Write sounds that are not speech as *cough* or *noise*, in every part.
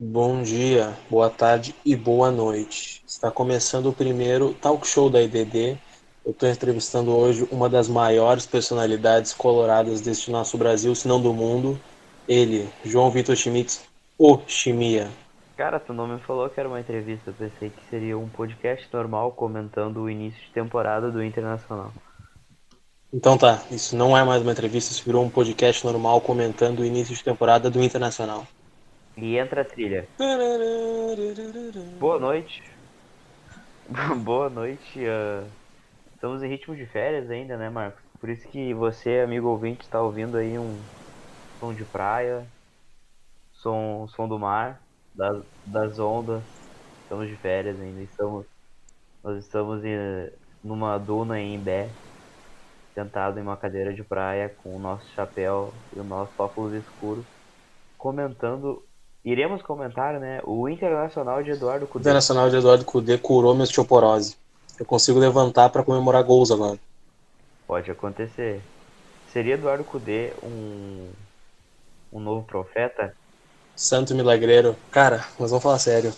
Bom dia, boa tarde e boa noite. Está começando o primeiro talk show da IDD. Eu estou entrevistando hoje uma das maiores personalidades coloradas deste nosso Brasil, se não do mundo. Ele, João Vitor Schmitz, o Chimia. Cara, tu não me falou que era uma entrevista. Eu pensei que seria um podcast normal comentando o início de temporada do Internacional. Então tá, isso não é mais uma entrevista, isso virou um podcast normal comentando o início de temporada do Internacional. E entra a trilha. Boa noite. Boa noite. Uh, estamos em ritmo de férias ainda, né, Marcos? Por isso que você, amigo ouvinte, está ouvindo aí um som de praia, som, som do mar, das, das ondas. Estamos de férias ainda. Estamos, nós estamos em, numa duna em Imbé, sentado em uma cadeira de praia com o nosso chapéu e o nosso óculos escuro, comentando Iremos comentar, né? O Internacional de Eduardo Cudê. O Internacional de Eduardo Cudê curou minha osteoporose. Eu consigo levantar para comemorar gols agora. Pode acontecer. Seria Eduardo Cudê um, um novo profeta? Santo milagreiro. Cara, mas vamos falar sério.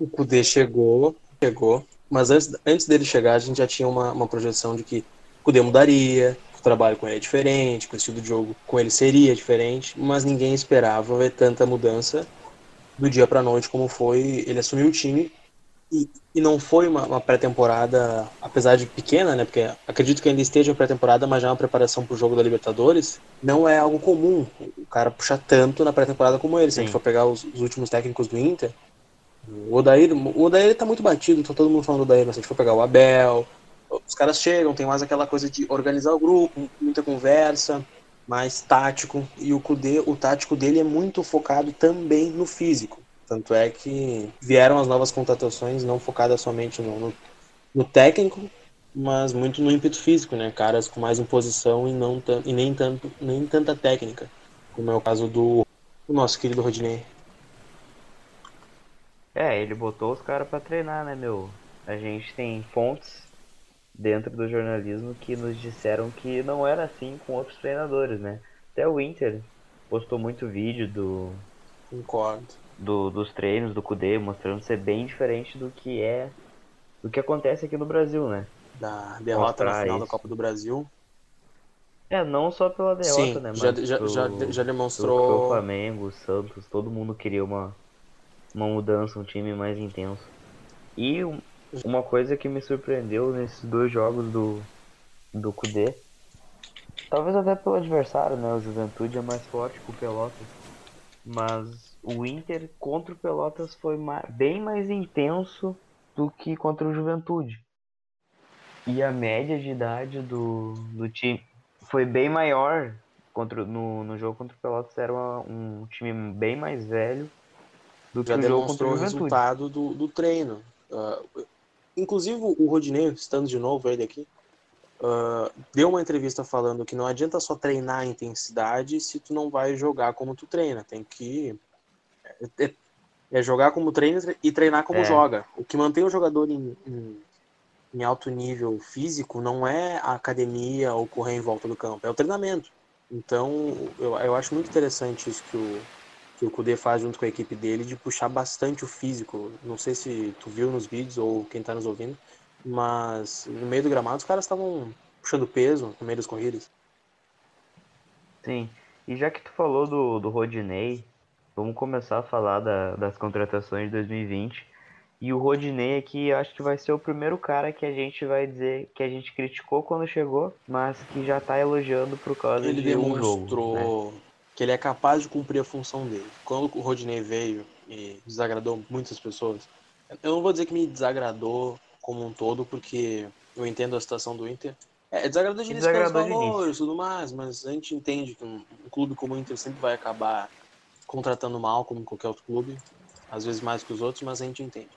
O Cudê chegou, chegou, mas antes, antes dele chegar, a gente já tinha uma, uma projeção de que o Cudê mudaria, o trabalho com ele é diferente, que o estilo de jogo com ele seria diferente, mas ninguém esperava ver tanta mudança do dia para noite como foi ele assumiu o time e, e não foi uma, uma pré-temporada, apesar de pequena, né? Porque acredito que ainda esteja pré-temporada, mas já é uma preparação para o jogo da Libertadores. Não é algo comum o cara puxar tanto na pré-temporada como ele. Se Sim. a gente for pegar os, os, últimos técnicos do Inter, o Odair, o Odair tá muito batido, tá todo mundo falando do Odair, mas se a gente for pegar o Abel, os caras chegam, tem mais aquela coisa de organizar o grupo, muita conversa mais tático, e o Kudê, o tático dele é muito focado também no físico. Tanto é que vieram as novas contratações não focadas somente no, no, no técnico, mas muito no ímpeto físico, né? Caras com mais imposição e, não e nem, tanto, nem tanta técnica, como é o caso do, do nosso querido Rodinei. É, ele botou os caras para treinar, né, meu? A gente tem fontes dentro do jornalismo que nos disseram que não era assim com outros treinadores, né? Até o Inter postou muito vídeo do. Concordo. Do, dos treinos do Kudê, mostrando ser bem diferente do que é. do que acontece aqui no Brasil, né? Da derrota Mostrar na final isso. da Copa do Brasil. É, não só pela derrota, Sim, né? Mas já, já, já, já demonstrou. O Flamengo, o Santos, todo mundo queria uma, uma mudança, um time mais intenso. E uma coisa que me surpreendeu nesses dois jogos do, do Kudê, talvez até pelo adversário, né? O Juventude é mais forte que o Pelotas. Mas o Inter contra o Pelotas foi bem mais intenso do que contra o Juventude. E a média de idade do, do time foi bem maior. Contra, no, no jogo contra o Pelotas era uma, um time bem mais velho do Já que o jogo contra o Juventude. resultado do, do treino. Uh, Inclusive, o Rodinei, estando de novo ele aqui, uh, deu uma entrevista falando que não adianta só treinar a intensidade se tu não vai jogar como tu treina. Tem que é, é, é jogar como treina e treinar como é. joga. O que mantém o jogador em, em, em, alto nível físico não é a academia ou correr em volta do campo, é o treinamento. Então, eu, eu acho muito interessante isso que o, que o Kudê faz junto com a equipe dele de puxar bastante o físico. Não sei se tu viu nos vídeos ou quem tá nos ouvindo, mas no meio do gramado os caras estavam puxando peso no meio das corridas. Sim, e já que tu falou do, do Rodinei, vamos começar a falar da, das contratações de 2020. E o Rodinei aqui acho que vai ser o primeiro cara que a gente vai dizer que a gente criticou quando chegou, mas que já tá elogiando por causa Ele de um jogo. Né? Que ele é capaz de cumprir a função dele. Quando o Rodney veio e desagradou muitas pessoas, eu não vou dizer que me desagradou como um todo, porque eu entendo a situação do Inter. É, desagradou de início pelos valores e tudo mais, mas a gente entende que um, um, clube como o Inter sempre vai acabar contratando mal, como qualquer outro clube, às vezes mais que os outros, mas a gente entende.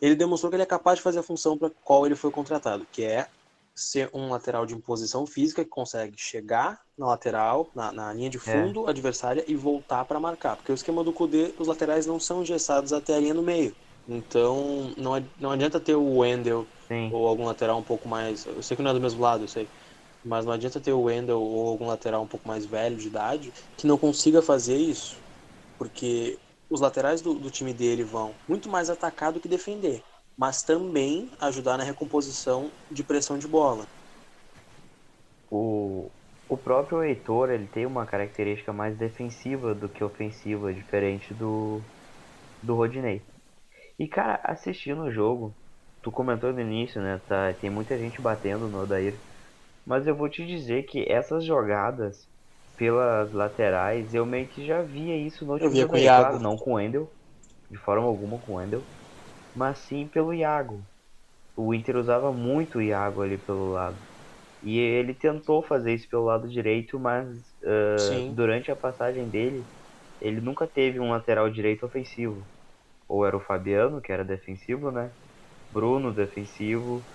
Ele demonstrou que ele é capaz de fazer a função para qual ele foi contratado, que é ser um lateral de imposição física que consegue chegar na lateral, na, na linha de é. fundo é. adversária e voltar para marcar. Porque o esquema do Kudê, os laterais não são engessados até a linha no meio. Então não, não adianta ter o Wendel Sim. ou algum lateral um pouco mais. Eu sei que não é do mesmo lado, eu sei. Mas não adianta ter o Wendel ou algum lateral um pouco mais velho de idade que não consiga fazer isso. Porque os laterais do, do time dele vão muito mais atacar do que defender, mas também ajudar na recomposição de pressão de bola. O, o próprio Heitor ele tem uma característica mais defensiva do que ofensiva, diferente do, do Rodinei. E cara, assistindo o jogo, tu comentou no início, né? Tá, tem muita gente batendo no Odair. Mas eu vou te dizer que essas jogadas pelas laterais, eu meio que já via isso no com o Iago. não com o Wendel, de forma alguma com o Wendel, mas sim pelo Iago. O Inter usava muito o Iago ali pelo lado. E ele tentou fazer isso pelo lado direito, mas ah, Sim. durante a passagem dele, ele nunca teve um lateral direito ofensivo. Ou era o Fabiano, que era defensivo, né? Bruno, defensivo.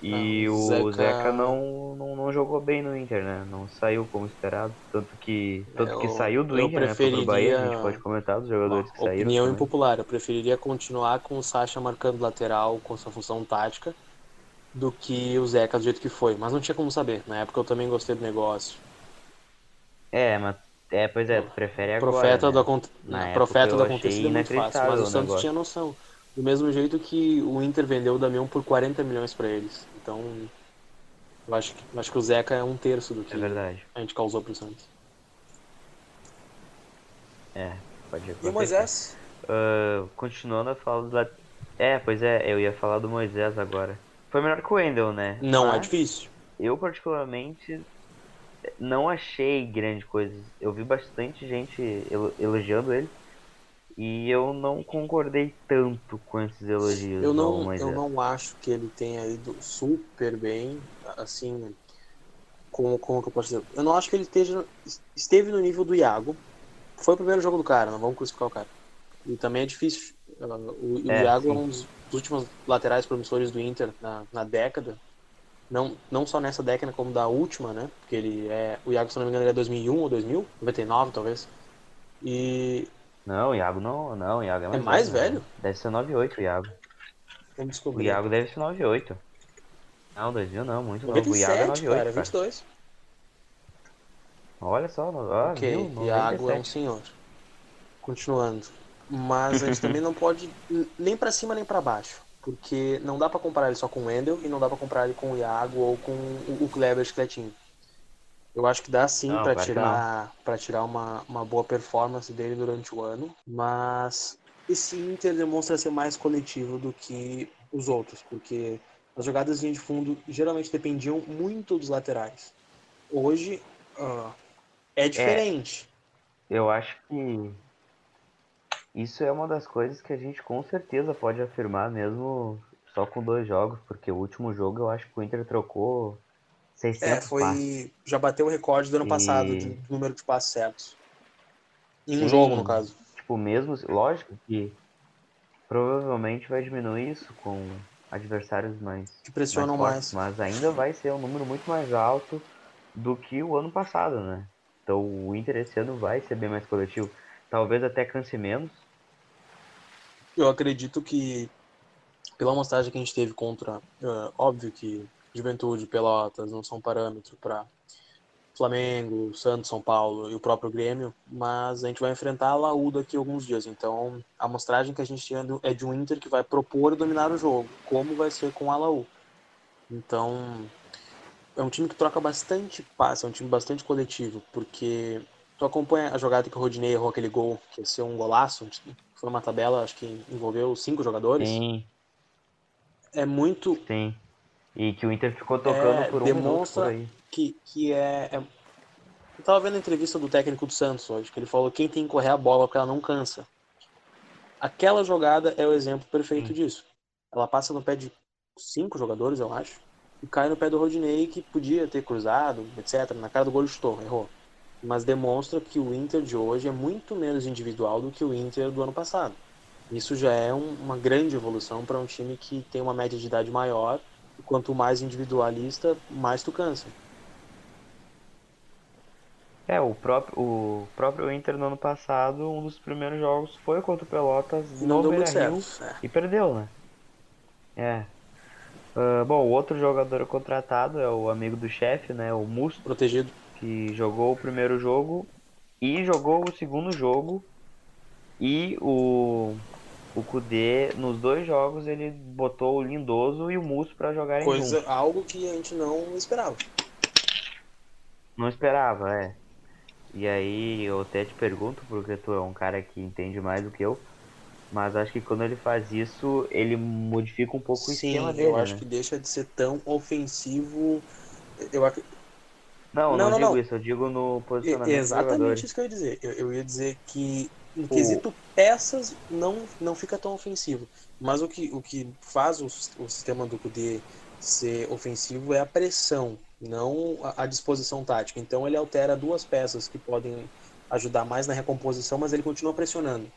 E Ah, o Zeca- Zeca, não, não, não jogou bem no Inter, né? Não saiu como esperado. Tanto que, tanto que Eu- saiu do Inter, né? Foi pro Bahia, a gente preferiria- pode comentar dos jogadores que saíram. opinião também. impopular, eu preferiria continuar com o Sacha marcando lateral com sua função tática do que o Zeca do jeito que foi, mas não tinha como saber. Na época eu também gostei do negócio. É, mas. É, pois é, tu prefere agora. profeta né? do, acon... Na época profeta do acontecido é muito fácil, mas o o Santos negócio. tinha noção. Do mesmo jeito que o Inter vendeu o Damião por 40 milhões pra eles. Então, eu acho que, eu acho que o Zeca é um terço do que É verdade. a gente causou pro Santos. É, pode E o acontecer. Moisés? Ah, continuando a falar do. É, pois é, eu ia falar do Moisés agora. Foi melhor que o Wendel, né? Não é Mas difícil. Eu, particularmente, não achei grande coisa. Eu vi bastante gente elo- elogiando ele. E eu não concordei tanto com esses elogios Eu não, Moisés. eu não acho que ele tenha ido super bem, assim, como, como que eu posso dizer? Eu não acho que ele esteja, esteve no nível do Iago. Foi o primeiro jogo do cara, não vamos crucificar o cara. E também é difícil. uh, o o É, Iago é sim. um dos últimos laterais promissores do Inter na, na década. Não, não só nessa década, como da última, né? Porque ele é. O Iago, se não me engano, ele é 2001 ou 2000? 99, talvez. E. Não, o Iago não, não, o Iago é mais, É mais né? velho? Deve ser 98 o Iago. Vamos O descobrir. Iago deve ser 98. Não, 2000 não, muito novo. O Iago é 97, 98, cara, cara. 22. Olha só, ó, Ok, viu? Iago é um 97. senhor. Continuando. Mas a gente *laughs* também não pode nem pra cima nem pra baixo. Porque não dá pra comparar ele só com o Wendel e não dá pra comparar ele com o Iago ou com o Kleber Chicletinho. Eu acho que dá sim que tirar, pra tirar uma, uma boa performance dele durante o ano. Mas esse Inter demonstra ser mais coletivo do que os outros. Porque as jogadas de fundo geralmente dependiam muito dos laterais. Hoje ah, é diferente. Eu acho que isso é uma das coisas que a gente com certeza pode afirmar mesmo só com dois jogos, porque o último jogo eu acho que o Inter trocou 600 É, passes. foi. Já bateu o recorde do ano E- passado de número de passes certos. Em um Sim. jogo, no caso. Tipo, mesmo, lógico que provavelmente vai diminuir isso com adversários mais, Que pressionam mais mais. fortes, mas ainda vai ser um número muito mais alto do que o ano passado, né? Então o Inter esse ano vai ser bem mais coletivo. Talvez até canse menos. Eu acredito que, pela amostragem que a gente teve contra. ah, óbvio que Juventude, Pelotas não são parâmetro para Flamengo, Santos, São Paulo e o próprio Grêmio, mas a gente vai enfrentar a Laú daqui a alguns dias. Então, a amostragem que a gente tem é de um Inter que vai propor e dominar o jogo, como vai ser com a Laú. Então, é um time que troca bastante passe, é um time bastante coletivo, porque tu acompanha a jogada que o Rodinei errou aquele gol, que ia ser um golaço, foi uma tabela, acho que envolveu cinco jogadores. Sim, É muito sim. E que o Inter ficou tocando É, por um minuto demonstra- por aí. que, que é, é- Eu tava vendo a entrevista do técnico do Santos hoje, que ele falou quem tem que correr a bola porque ela não cansa. Aquela jogada é o exemplo perfeito Sim. disso. Ela passa no pé de cinco jogadores, eu acho, e cai no pé do Rodinei, que podia ter cruzado, etc. Na cara do gol chutou, errou. Mas demonstra que o Inter de hoje é muito menos individual do que o Inter do ano passado. Isso já é um- uma grande evolução para um time que tem uma média de idade maior. E quanto mais individualista, mais tu cansa. É, o próprio, o próprio Inter no ano passado, um dos primeiros jogos foi contra o Pelotas E não deu muito certo. É. e perdeu, né? É. Ah, bom, o outro jogador contratado é o amigo do chefe, né? O Musto, Protegido. Que jogou o primeiro jogo e jogou o segundo jogo E o, o Kudê, nos dois jogos, ele botou o Lindoso e o Musso para jogarem Coisa, juntos. algo que a gente não esperava. Não esperava, é. E aí eu até te pergunto, porque tu é um cara que entende mais do que eu, mas acho que quando ele faz isso, ele modifica um pouco o Sim, esquema dele, eu acho né? que deixa de ser tão ofensivo. Eu, Não, Não, não, não, digo não. isso, eu digo no posicionamento Exatamente isso que eu ia dizer. Eu, eu ia dizer que, em quesito peças, não, não fica tão ofensivo. Mas o que, o que faz o, o sistema do Kudê ser ofensivo é a pressão, não a, a disposição tática. Então ele altera duas peças que podem ajudar mais na recomposição, mas ele continua pressionando.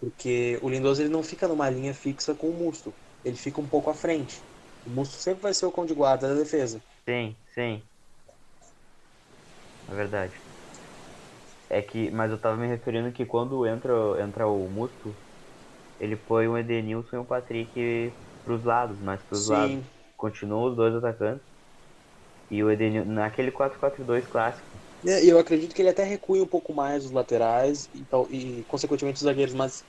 Porque o Lindoso ele não fica numa linha fixa com o Musto. Ele fica um pouco à frente. O Musto sempre vai ser o cão de guarda da defesa. Sim, sim. É verdade. É que, mas eu tava me referindo que quando entra, entra o Musto, ele põe o Edenilson e o Patrick pros lados, mas pros lados. Sim, Continuam os dois atacantes. E o Edenilson, naquele 4-4-2 clássico. É, E eu acredito que ele até recue um pouco mais os laterais e, tal- e consequentemente, os zagueiros. Mas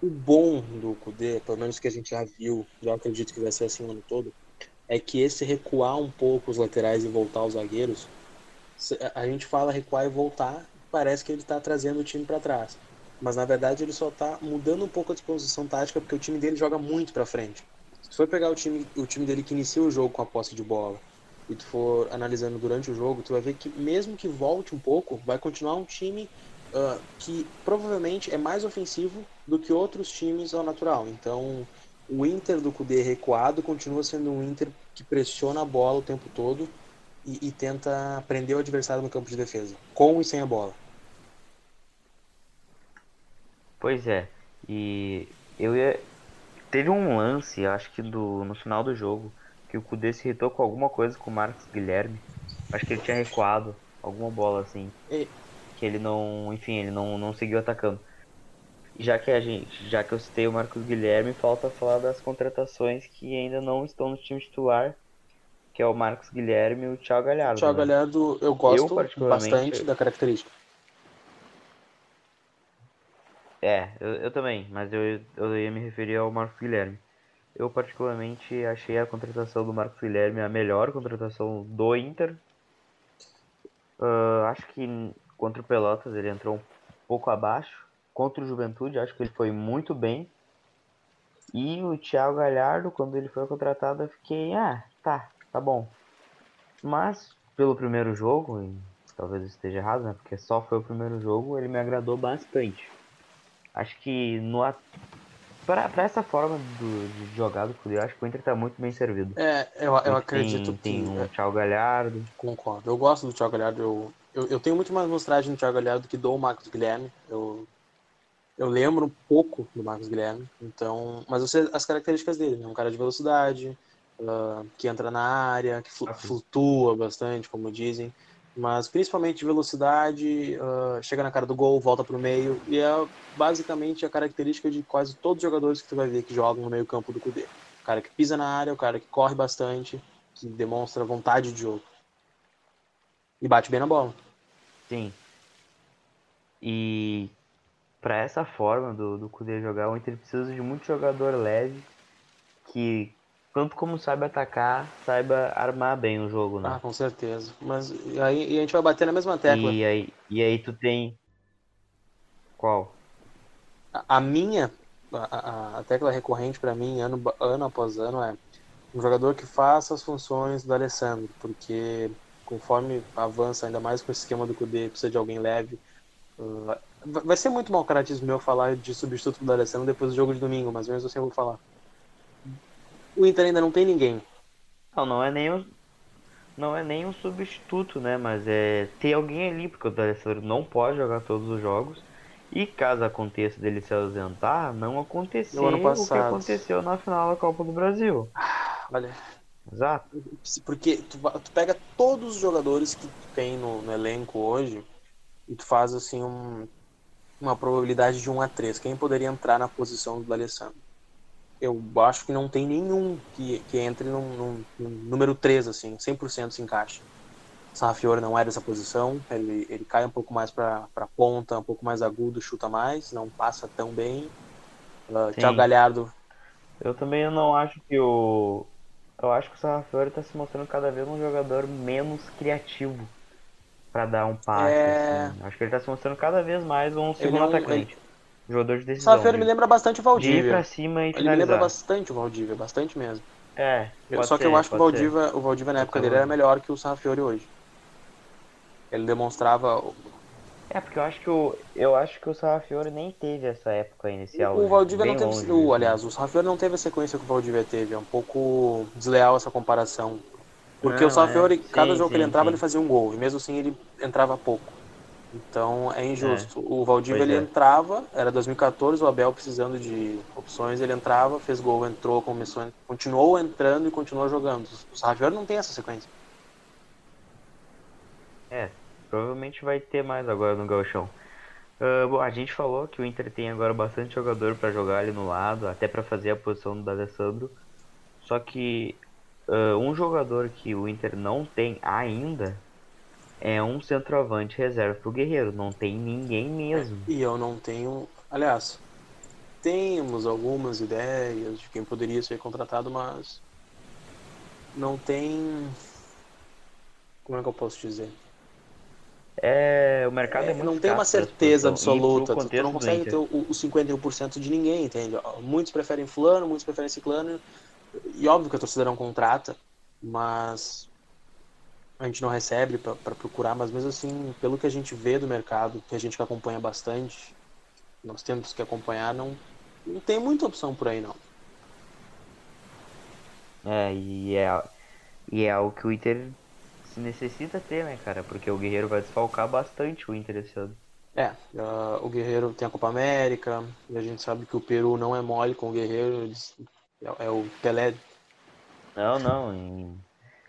o bom do Kudê, pelo menos que a gente já viu, já acredito que vai ser assim o ano todo, é que esse recuar um pouco os laterais e voltar os zagueiros, a- gente fala recuar e voltar, parece que ele está trazendo o time para trás. Mas na verdade ele só está mudando um pouco a disposição tática porque o time dele joga muito para frente. Se for pegar o time, o time dele que inicia o jogo com a posse de bola e tu for analisando durante o jogo, tu vai ver que mesmo que volte um pouco, vai continuar um time ah, que provavelmente é mais ofensivo do que outros times ao natural. Então, o Inter do Cudê recuado continua sendo um Inter que pressiona a bola o tempo todo e, e tenta prender o adversário no campo de defesa, com e sem a bola. Pois é. E eu ia. Teve um lance, acho que do, no final do jogo, que o Kudê se irritou com alguma coisa com o Marcos Guilherme. Acho que ele tinha recuado alguma bola assim. E- Que ele não. Enfim, ele não, não seguiu atacando. Já que a gente, já que eu citei o Marcos Guilherme, falta falar das contratações que ainda não estão no time titular, que é o Marcos Guilherme e o Thiago Galhardo. O Thiago né? Galhardo eu gosto particularmente, bastante da característica. É, eu, eu também, mas eu, eu ia me referir ao Marcos Guilherme. Eu particularmente achei a contratação do Marcos Guilherme a melhor contratação do Inter. Ah, acho que contra o Pelotas ele entrou um pouco abaixo. Contra o Juventude, acho que ele foi muito bem. E o Thiago Galhardo, quando ele foi contratado, eu fiquei, ah, tá, tá bom. Mas, pelo primeiro jogo, e talvez eu esteja errado, né? Porque só foi o primeiro jogo, ele me agradou bastante. Acho que no at- pra, pra essa forma do, de jogar do Cudê, acho que o Inter tá muito bem servido. É, eu, eu acredito tem, que. tem um é, Thiago Galhardo. Concordo. Eu gosto do Thiago Galhardo. Eu, eu, eu tenho muito mais mostragem do Thiago Galhardo do que do Marcos Guilherme. Eu, eu lembro um pouco do Marcos Guilherme. Então, mas eu sei as características dele. né? Um cara de velocidade, ah, que entra na área, que flutua bastante, como dizem. Mas principalmente de velocidade, ah, chega na cara do gol, volta pro meio. E é basicamente a característica de quase todos os jogadores que tu vai ver que jogam no meio campo do Cudê. O cara que pisa na área, o cara que corre bastante, que demonstra vontade de jogo. E bate bem na bola. Sim. E pra essa forma do, do Cudê jogar, o Inter precisa de muito jogador leve que, tanto como sabe atacar, saiba armar bem o jogo, Ah, né? com certeza. Mas e aí e a gente vai bater na mesma tecla. E aí, e aí tu tem. Qual? A, a minha, a, a- tecla recorrente pra mim, ano, ano após ano, é um jogador que faça as funções do Alessandro, porque conforme avança, ainda mais com esse esquema do Cudê, precisa de alguém leve. Ah, vai vai ser muito mau caratismo meu falar de substituto do Alessandro depois do jogo de domingo, mas mesmo assim eu vou falar. O Inter ainda não tem ninguém. Não, não é nem um, não é nem um substituto, né? Mas é ter alguém ali, porque o D'Alessandro não pode jogar todos os jogos. E caso aconteça dele se ausentar, não acontecer No ano o que passado. aconteceu na final da Copa do Brasil. Olha, Exato. Porque tu, tu pega todos os jogadores que tu tem no, no elenco hoje e tu faz assim um- uma probabilidade de 1 a 3. Quem poderia entrar na posição do D'Alessandro? Eu acho que não tem nenhum que, que entre num, num- num número 3, assim, 100% se encaixa. Sarrafiore não era essa posição, ele, ele cai um pouco mais para ponta, um pouco mais agudo, chuta mais, não passa tão bem. Uh, Thiago Galhardo. Eu também não acho que o. Eu acho que o Sarrafiore está se mostrando cada vez um jogador menos criativo para dar um passe. É... Assim. Acho que ele está se mostrando cada vez mais um segundo é um, atacante. Ele... Jogador de decisão. O Sarrafiore me lembra bastante o Valdívia. De ir pra cima e Ele me lembra bastante o Valdívia, bastante mesmo. É. Só que ser, eu acho que o Valdívia, o Valdívia na época dele era melhor que o Sarrafiore hoje. Ele demonstrava. É, porque eu acho que o, eu acho que o Sarrafiore nem teve essa época inicial. O, o Valdívia não teve. O, aliás, o Sarrafiore não teve a sequência que o Valdívia teve. É um pouco desleal essa comparação. Porque não, o Sarrafiore, é. cada sim, jogo sim, que ele entrava, sim. ele fazia um gol. E mesmo assim ele entrava pouco. Então é injusto. É. O Valdívia ele é. entrava, era 2014, o Abel precisando de opções, ele entrava, fez gol, entrou, começou, continuou entrando e continuou jogando. O Sarrafiore não tem essa sequência. É, Provavelmente vai ter mais agora no Gauchão. Uh, bom, a gente falou que o Inter tem agora bastante jogador para jogar ali no lado, até para fazer a posição do Alessandro. Só que uh, um jogador que o Inter não tem ainda é um centroavante reserva pro Guerreiro. Não tem ninguém mesmo. E eu não tenho. Aliás, temos algumas ideias de quem poderia ser contratado, mas não tem. Como é que eu posso dizer? É, o mercado é, é muito Não tem uma certeza absoluta, tu, não consegue ter o, o 51% de ninguém, entende? Muitos preferem fulano, muitos preferem ciclano, e óbvio que a torcida não contrata, mas a gente não recebe para procurar, mas mesmo assim, pelo que a gente vê do mercado, que a gente acompanha bastante, nós temos que acompanhar, não, não tem muita opção por aí não. É, e é, e é algo que o Inter necessita ter, né, cara? Porque o Guerreiro vai desfalcar bastante o Inter esse ano. É, uh, o Guerreiro tem a Copa América, e a gente sabe que o Peru não é mole com o Guerreiro, eles, é, é, o Pelé. Não, não, em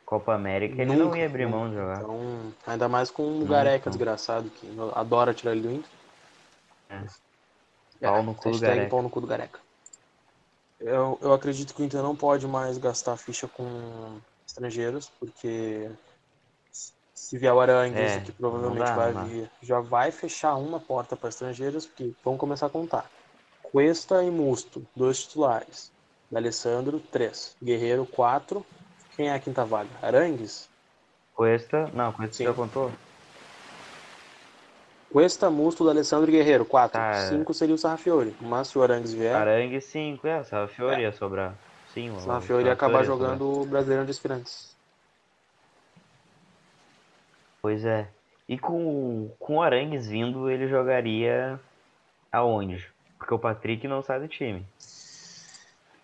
Copa América ele Nunca, não ia abrir mão de jogar. Então, ainda mais com um Gareca desgraçado, que adora tirar ele do Inter. É. é pau no cu do Gareca. pau no cu do Gareca. Eu, eu acredito que o Inter não pode mais gastar ficha com estrangeiros, porque se vier o Arangues, é, que provavelmente dá, vai vir, já vai fechar uma porta para estrangeiros, porque vão começar a contar. Cuesta e Musto, dois titulares. Alessandro, três. Guerreiro, quatro. Quem é a quinta vaga? Arangues? Cuesta, não, Cuesta já contou. Cuesta, Musto, Alessandro e Guerreiro, quatro. Tá. Cinco seria o Sarrafiore. Mas se o Arangues vier. Arangues, cinco, é, Sarrafiore é. ia sobrar. Sim, o Sarrafiore ia acabar jogando o Brasileiro de Aspirantes. Pois é. E com, com o Arangues vindo, ele jogaria aonde? Porque o Patrick não sai do time.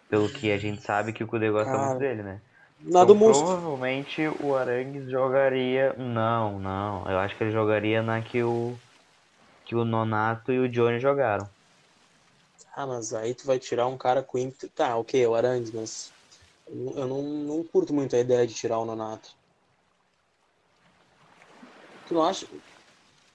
Pelo que a gente sabe que o Kudê gosta Cara, muito dele, né? Nada então, Provavelmente o Arangues jogaria. Não, não. Eu acho que ele jogaria na que o. Que o Nonato e o Johnny jogaram. Ah, mas aí tu vai tirar um cara com ímpeto. Tá, ok, o Arangues, mas. Eu não, não curto muito a ideia de tirar o Nonato. Tu não acha?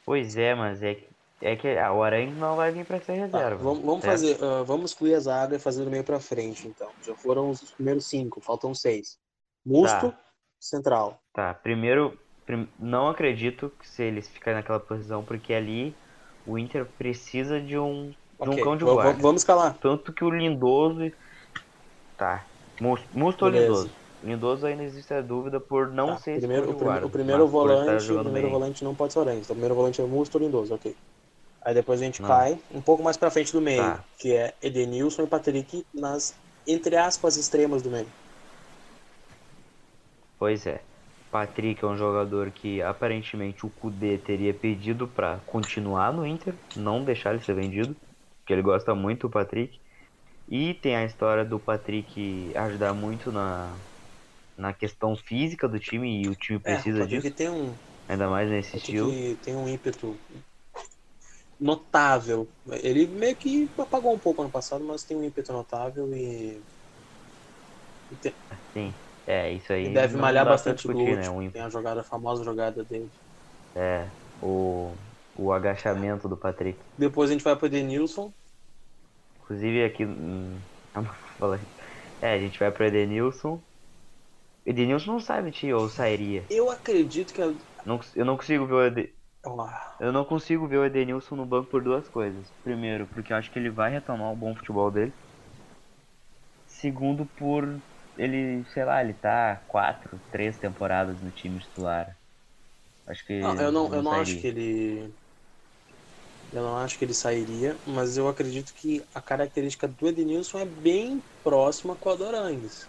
Pois é, mas é que, é que ah, o Aranha não vai vir para ser tá, reserva. Tá, vamos, vamos fazer, uh, vamos excluir a zaga e fazer do meio para frente, então. Já foram os primeiros cinco, faltam seis. Musto, tá. central. Tá, primeiro, prim... não acredito que se eles ficarem naquela posição, porque ali o Inter precisa de um, de um cão de guarda. Vamos escalar. Tanto que o Lindoso. Tá. Musto, Musto ou Lindoso? Lindoso ainda existe a dúvida por não tá, ser primeiro, o, guarda, o primeiro volante, o primeiro volante não pode ser Orange. Então, o primeiro volante é Musto ou Lindoso, ok. Aí depois a gente não. cai um pouco mais pra frente do meio, tá. que é Edenilson e Patrick nas, entre aspas, extremas do meio. Pois é. Patrick é um jogador que aparentemente o Kudê teria pedido para continuar no Inter, não deixar ele ser vendido, porque ele gosta muito do Patrick. E tem a história do Patrick ajudar muito na, na questão física do time e o time é, precisa é, disso. Tem um, ainda mais nesse estilo. tem um ímpeto notável. Ele meio que apagou um pouco ano passado, mas tem um ímpeto notável e. tem... Sim, é, isso aí. Ele deve malhar bastante glúteo. Né? Um... Tem a jogada, a famosa jogada dele. É, o, o agachamento do Patrick. Depois a gente vai pro Edenilson. Inclusive aqui. Hum, é, a gente vai pro Edenilson. Edenilson não do time ou sairia? Eu acredito que Não, eu não consigo ver o Ed... Eu não consigo ver o Edenilson no banco por duas coisas. Primeiro, porque eu acho que ele vai retomar o bom futebol dele. Segundo, por ele, sei lá, ele tá quatro, três temporadas no time titular. Acho que. não, eu não, eu não acho que ele. Eu não acho que ele sairia, mas eu acredito que a característica do Edenilson é bem próxima com a do Arangues.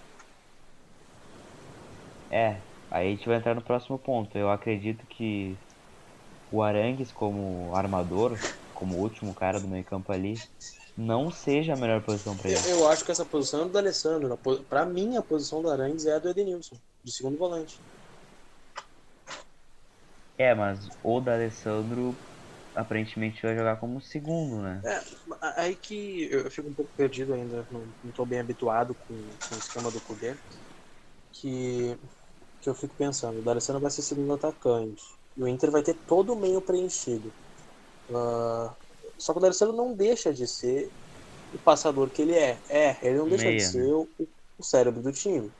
É, aí a gente vai entrar no próximo ponto. Eu acredito que o Arangues, como armador, como último cara do meio campo ali, não seja a melhor posição Eu, ele. eu acho que essa posição é do Alessandro. A po- Pra mim, a posição do Arangues é a do Edenilson, de segundo volante. É, mas o D'Alessandro aparentemente vai jogar como segundo, né? É, aí que eu fico um pouco perdido ainda, não, não tô bem habituado com, com o esquema do Kudê, que, que eu fico pensando, o D'Alessandro vai ser segundo atacante, e o Inter vai ter todo o meio preenchido. Ah, só que o D'Alessandro não deixa de ser o passador que ele é. É, ele não deixa Meia, de né? ser o, o cérebro do time.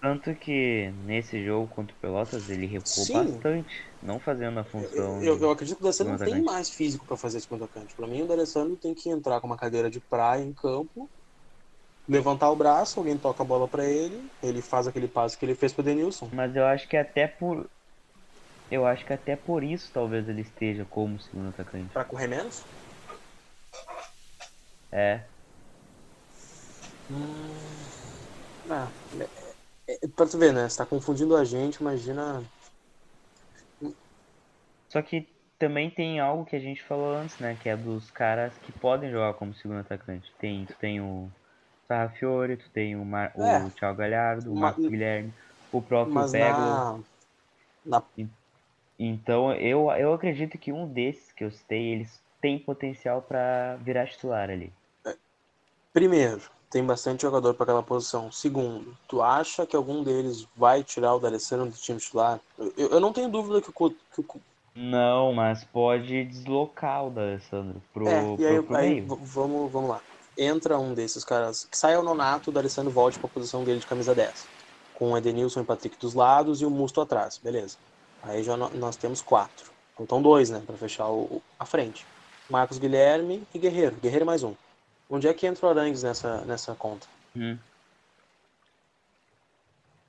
Tanto que nesse jogo contra o Pelotas ele recuou Sim. bastante, não fazendo a função. Eu, de- eu acredito que o D'Alessandro não tem mais físico para fazer segundo atacante. Para mim, o D'Alessandro tem que entrar com uma cadeira de praia em campo, levantar o braço, alguém toca a bola para ele, ele faz aquele passe que ele fez pro Denilson. Mas eu acho que até por. Eu acho que até por isso talvez ele esteja como segundo atacante. Para correr menos? É. Ah, é, é, pra tu ver, né? Você tá confundindo a gente, imagina. Só que também tem algo que a gente falou antes, né? Que é dos caras que podem jogar como segundo atacante. Tem, tu tem o Sarrafiore, tu tem o, Mar... É. o Thiago Galhardo, o Ma- Marcos Guilherme, o próprio Mas Peglo. na, na. Então eu, eu acredito que um desses que eu citei, eles têm potencial pra virar titular ali. Primeiro, tem bastante jogador para aquela posição. Segundo, tu acha que algum deles vai tirar o D'Alessandro do time titular? Eu, eu não tenho dúvida que o, que o Não, mas pode deslocar o D'Alessandro pro, É, pro, e aí, pro aí vamos, vamos lá. Entra um desses caras, que saia o Nonato, o D'Alessandro volte para a posição dele de camisa 10. Com o Edenilson e Patrick dos lados e o Musto atrás, beleza. Aí já nós temos quatro. Então dois, né, para fechar o, a frente. Marcos Guilherme e Guerreiro. Guerreiro mais um. Onde é que entra o Arangues nessa, nessa conta? Hum,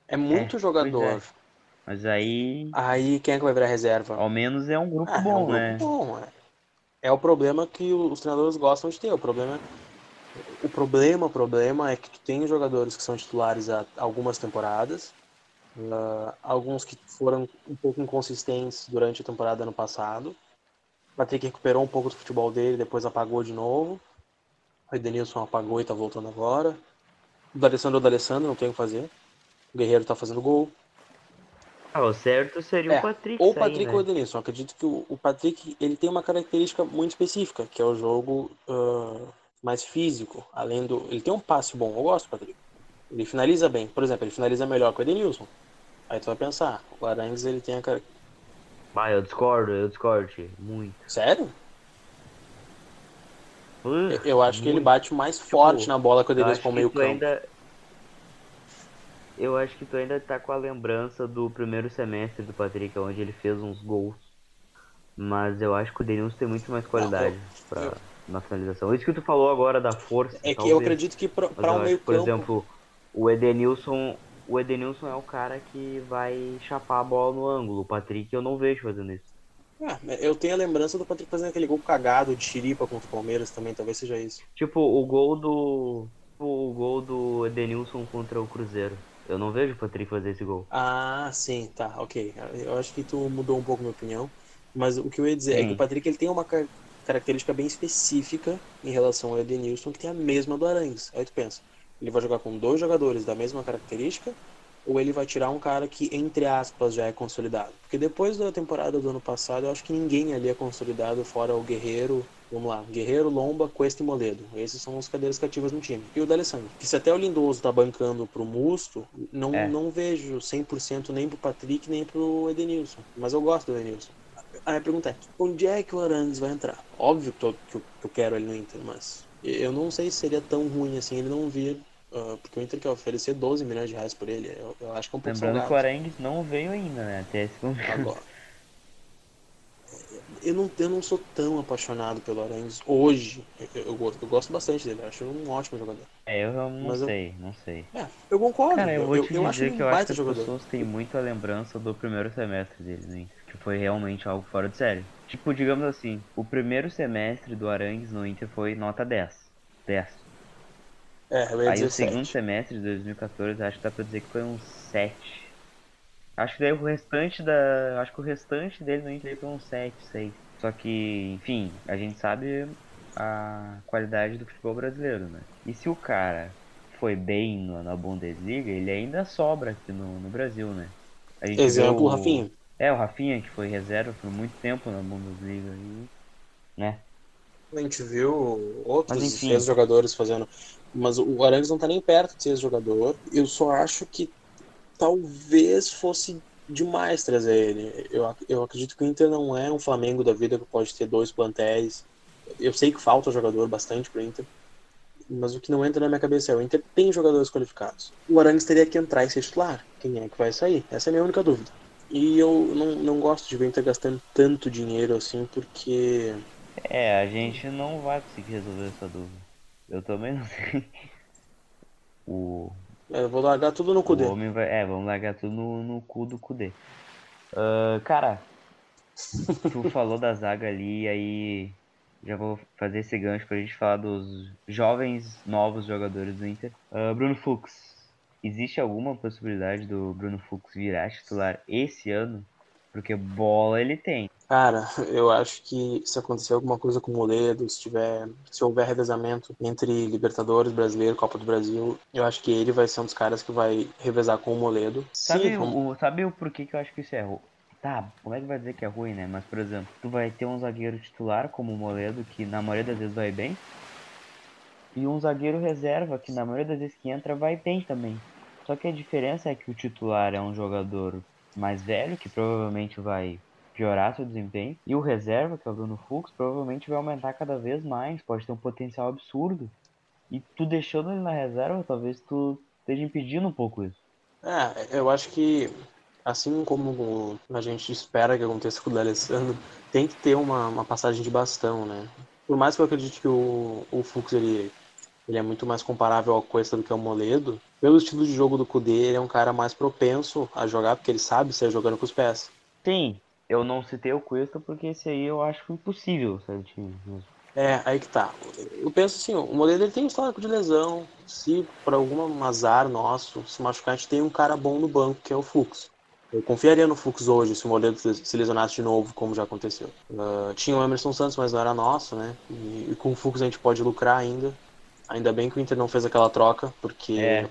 É muito pois jogador. é. Mas aí, Aí quem é que vai virar reserva? ao menos é um grupo Ah, é um bom, grupo né? bom, é. É o problema que os treinadores gostam de ter. O problema, o problema, o problema é que tu tem jogadores que são titulares há algumas temporadas, ah, alguns que foram um pouco inconsistentes durante a temporada ano passado. O Patrick recuperou um pouco do futebol dele, depois apagou de novo. O Edenilson apagou e tá voltando agora. O D'Alessandro é o D'Alessandro, não tem o que fazer. O Guerreiro tá fazendo gol. Ah, o certo seria É, o Patrick Ou o Patrick né? ou o Edenilson. Eu acredito que o, o Patrick ele tem uma característica muito específica, que é o jogo ah, mais físico. Além do. Ele tem um passe bom, eu gosto do Patrick. Ele finaliza bem. Por exemplo, ele finaliza melhor que o Edenilson. Aí tu vai pensar, o Arangues ele tem a cara. Ah, eu discordo, eu discordo, muito. Sério? Uh, Eu- Eu acho que ele muito. bate mais forte na bola que o Edenilson com meio campo. ainda. Eu acho que tu ainda tá com a lembrança do primeiro semestre do Patrick, onde ele fez uns gols. Mas eu acho que o Denilson tem muito mais qualidade pra, eu- na finalização. Isso que tu falou agora da força. É que talvez, eu acredito que pra, mas pra um meio que, Por campo. exemplo, o Edenilson. O Edenilson é o cara que vai chapar a bola no ângulo. O Patrick eu não vejo fazendo isso. Ah, eu tenho a lembrança do Patrick fazendo aquele gol cagado de chiripa contra o Palmeiras também, talvez seja isso. Tipo, o gol do. O gol do Edenilson contra o Cruzeiro. Eu não vejo o Patrick fazer esse gol. Ah, sim, tá, ok. Eu acho que tu mudou um pouco minha opinião. Mas o que eu ia dizer é que Sim. o Patrick ele tem uma car- característica bem específica em relação ao Edenilson, que tem a mesma do Arangues. Aí tu pensa, ele vai jogar com dois jogadores da mesma característica, ou ele vai tirar um cara que, entre aspas, já é consolidado? Porque depois da temporada do ano passado, eu acho que ninguém ali é consolidado, fora o Guerreiro, vamos lá, Guerreiro, Lomba, Cuesta e Moledo. Esses são os cadeiras cativas no time. E o D'Alessandro, que se até o Lindoso tá bancando pro Musto, não, É. não vejo 100% nem pro Patrick, nem pro Edenilson. Mas eu gosto do Edenilson. Aí a pergunta é, onde é que o Arangues vai entrar? Óbvio que eu, que eu- que eu quero ele no Inter, mas eu não sei se seria tão ruim assim ele não vir Uh, porque o Inter quer oferecer 12 milhões de reais por ele. Eu, eu acho que é um pouco Lembrando que o Arangues não veio ainda, né? Até esse momento. Agora. Eu não, eu não sou tão apaixonado pelo Arangues hoje. Eu, eu, gosto- eu gosto bastante dele, acho um ótimo jogador. É, eu não Mas sei, não sei. É, eu concordo. Cara, eu vou te eu acho dizer que eu acho que as jogador. pessoas têm muita lembrança do primeiro semestre dele, né? Que foi realmente algo fora de série. Tipo, digamos assim, o primeiro semestre do Arangues no Inter foi nota 10. 10. É, Aí o segundo 7. semestre de 2014, acho que dá pra dizer que foi um 7. Acho que daí o restante da. Acho que o restante dele no Inter foi um 7, 6. Só que, enfim, a gente sabe a qualidade do futebol brasileiro, né? E se o cara foi bem no- na Bundesliga, ele ainda sobra aqui no, no Brasil, né? Exemplo, o Rafinha. É, o Rafinha, que foi reserva por muito tempo na Bundesliga. E, né? A gente viu outros Mas enfim. ex-jogadores fazendo. Mas o Arangues não tá nem perto de ser ex-jogador. Eu só acho que talvez fosse demais trazer ele. Eu, eu acredito que o Inter não é um Flamengo da vida que pode ter dois plantéis. Eu sei que falta jogador bastante pro Inter. Mas o que não entra na minha cabeça é o Inter tem jogadores qualificados. O Arangues teria que entrar e ser titular. Quem é que vai sair? Essa é a minha única dúvida. E eu não, não gosto de ver o Inter gastando tanto dinheiro assim, porque É, a gente não vai conseguir resolver essa dúvida. Eu também não *laughs* sei. O, é, eu vou largar tudo no o Cudê. homem vai. É, vamos largar tudo no, no cu do Kudê. Ah, cara, tu *laughs* falou da zaga ali, aí já vou fazer esse gancho pra gente falar dos jovens novos jogadores do Inter. Ah, Bruno Fux. Existe alguma possibilidade do Bruno Fux virar titular esse ano? Porque bola ele tem. Cara, eu acho que se acontecer alguma coisa com o Moledo, se tiver, se houver revezamento entre Libertadores, Brasileiro, Copa do Brasil, eu acho que ele vai ser um dos caras que vai revezar com o Moledo. Sabe, Sim, vamos- o, sabe o porquê que eu acho que isso é ruim? Tá, como é que vai dizer que é ruim, né? Mas, por exemplo, tu vai ter um zagueiro titular como o Moledo, que na maioria das vezes vai bem, e um zagueiro reserva, que na maioria das vezes que entra vai bem também. Só que a diferença é que o titular é um jogador mais velho, que provavelmente vai piorar seu desempenho, e o reserva, que é o Bruno Fux, provavelmente vai aumentar cada vez mais, pode ter um potencial absurdo. E tu deixando ele na reserva, talvez tu esteja impedindo um pouco isso. É, eu acho que assim como a gente espera que aconteça com o D'Alessandro, tem que ter uma, uma passagem de bastão, né? Por mais que eu acredite que o, o Fux ele, ele é muito mais comparável ao Cuesta do que ao Moledo, pelo estilo de jogo do Kudê, ele é um cara mais propenso a jogar porque ele sabe sair jogando com os pés. Sim, eu não citei o Cuesta porque esse aí eu acho impossível sair do time mesmo. É, aí que tá. Eu penso assim, o Moledo ele tem histórico de lesão. Se por algum azar nosso se machucar, a gente tem um cara bom no banco, que é o Fux. Eu confiaria no Fux hoje se o Moledo se lesionasse de novo, como já aconteceu. Ah, tinha o Emerson Santos, mas não era nosso, né? E, e com o Fux a gente pode lucrar ainda. Ainda bem que o Inter não fez aquela troca, porque É.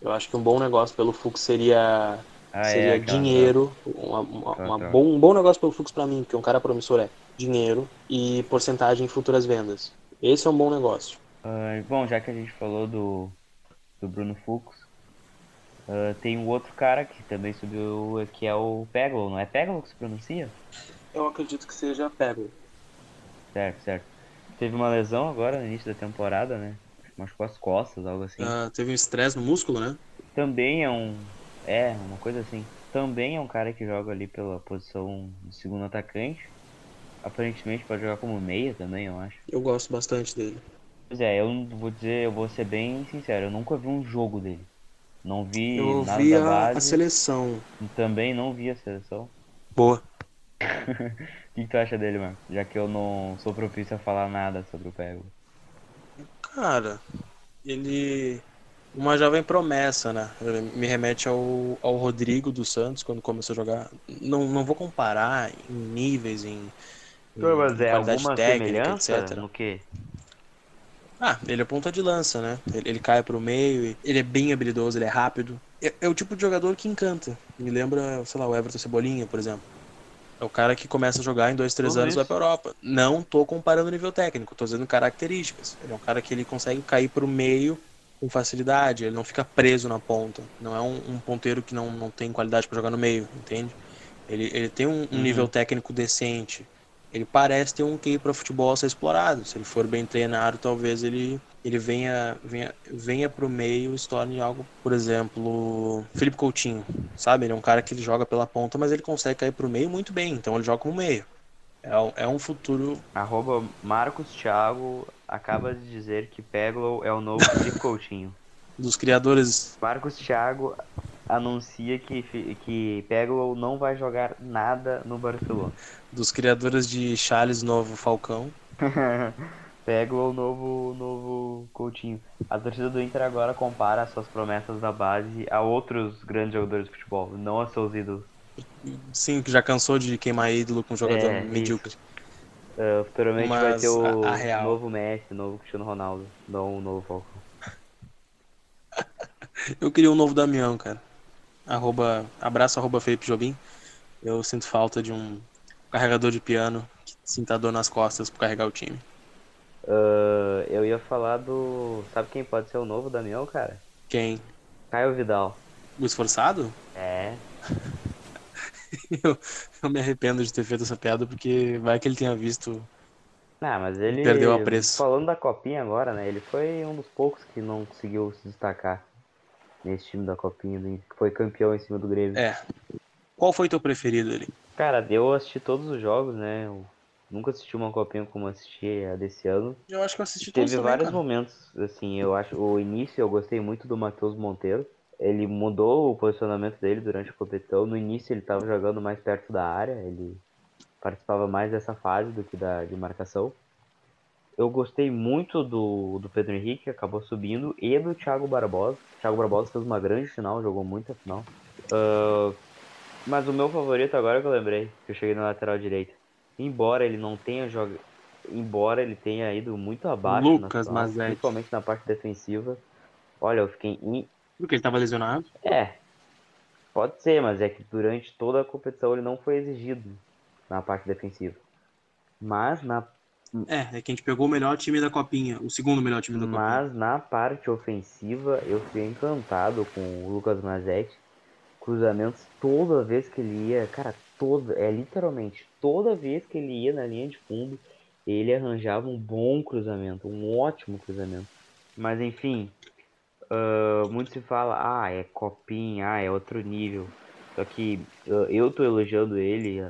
eu acho que um bom negócio pelo Fux seria, Ah, seria é, aquela dinheiro. Uma, uma- Aquela uma bom, um bom negócio pelo Fux pra mim, porque um cara promissor é dinheiro e porcentagem em futuras vendas. Esse é um bom negócio. Ah, bom, já que a gente falou do, do Bruno Fux, ah, tem um outro cara que também subiu, que é o Peglo, não é Peglo que se pronuncia? Eu acredito que seja pego. Certo, certo. Teve uma lesão agora no início da temporada, né? Machucou as costas, algo assim. Ah, teve um estresse no músculo, né? Também é um. É, uma coisa assim. Também é um cara que joga ali pela posição de segundo atacante. Aparentemente pode jogar como meia também, eu acho. Eu gosto bastante dele. Pois é, eu vou dizer, eu vou ser bem sincero, eu nunca vi um jogo dele. Não vi Eu nada vi da a, a base, seleção. também não vi a seleção. Boa. O *laughs* que, que tu acha dele, mano? Já que eu não sou propício a falar nada sobre o Pego. Cara, ele. Uma jovem promessa, né? Me remete ao, ao Rodrigo dos Santos quando começou a jogar. Não, não vou comparar em níveis, em, em Mas é qualidade alguma técnica, etc. no quê? Ah, ele é ponta de lança, né? Ele, ele cai pro meio, e ele é bem habilidoso, ele é rápido. É, é o tipo de jogador que encanta. Me lembra, sei lá, o Everton Cebolinha, por exemplo. É o cara que começa a jogar em dois, três Tudo anos e vai pra Europa. Não tô comparando o nível técnico, tô dizendo características. Ele é um cara que ele consegue cair pro meio com facilidade, ele não fica preso na ponta. Não é um, um ponteiro que não, não tem qualidade pra jogar no meio, entende? Ele, ele tem um, um Uhum. nível técnico decente. ele parece ter um QI para futebol a ser explorado. Se ele for bem treinado, talvez ele ele venha venha venha pro meio e se torne algo, por exemplo, Felipe Coutinho, sabe? Ele é um cara que ele joga pela ponta, mas ele consegue cair pro meio muito bem, então ele joga como meio. É, é um futuro. Arroba Marcos Thiago acaba de dizer que Peglow é o novo Felipe *laughs* Coutinho. Dos criadores. Marcos Thiago anuncia que, que Peglow não vai jogar nada no Barcelona. Dos criadores de Charles Novo Falcão. *laughs* Peglow novo novo Coutinho. A torcida do Inter agora compara suas promessas da base a outros grandes jogadores de futebol, não a seus ídolos. Sim, que já cansou de queimar ídolo com jogador é, medíocre. Uh, futuramente Mas vai ter o a, a novo Messi, o novo Cristiano Ronaldo, não o novo Falcão. *laughs* Eu queria um novo Damião, cara. Arroba, abraço arroba Felipe Jobim. Eu sinto falta de um carregador de piano que sinta dor nas costas para carregar o time. Uh, eu ia falar do. Sabe quem pode ser o novo Damião, cara? Quem? Caio Vidal. O esforçado? É. *laughs* *laughs* eu, eu me arrependo de ter feito essa piada porque vai que ele tenha visto. Ah, mas ele. Perdeu a preço. Falando da copinha agora, né? Ele foi um dos poucos que não conseguiu se destacar nesse time da copinha, que foi campeão em cima do Grêmio. É. Qual foi teu preferido ali? Cara, eu assisti todos os jogos, né? Eu nunca assisti uma copinha como assisti a desse ano. Eu acho que eu assisti Teve todos Teve vários também, momentos, assim, eu acho. O início eu gostei muito do Matheus Monteiro ele mudou o posicionamento dele durante a competição. No início ele estava jogando mais perto da área, ele participava mais dessa fase do que da de marcação. Eu gostei muito do, do Pedro Henrique, que acabou subindo, e do Thiago Barbosa. O Thiago Barbosa fez uma grande final, jogou muito a final. Uh, mas o meu favorito agora que eu lembrei, que eu cheguei na lateral direita. Embora ele não tenha jogado. Embora ele tenha ido muito abaixo, Lucas na final, principalmente na parte defensiva. Olha, eu fiquei porque ele estava lesionado? É. Pode ser, mas é que durante toda a competição ele não foi exigido na parte defensiva. Mas na. É, é que a gente pegou o melhor time da copinha, o segundo melhor time da copinha. Mas na parte ofensiva eu fiquei encantado com o Lucas Mazet. Cruzamentos toda vez que ele ia, cara, toda, é literalmente toda vez que ele ia na linha de fundo, ele arranjava um bom cruzamento, um ótimo cruzamento. Mas enfim, Uh, muito se fala, ah, é copinha, ah, é outro nível. Só que uh, eu tô elogiando ele,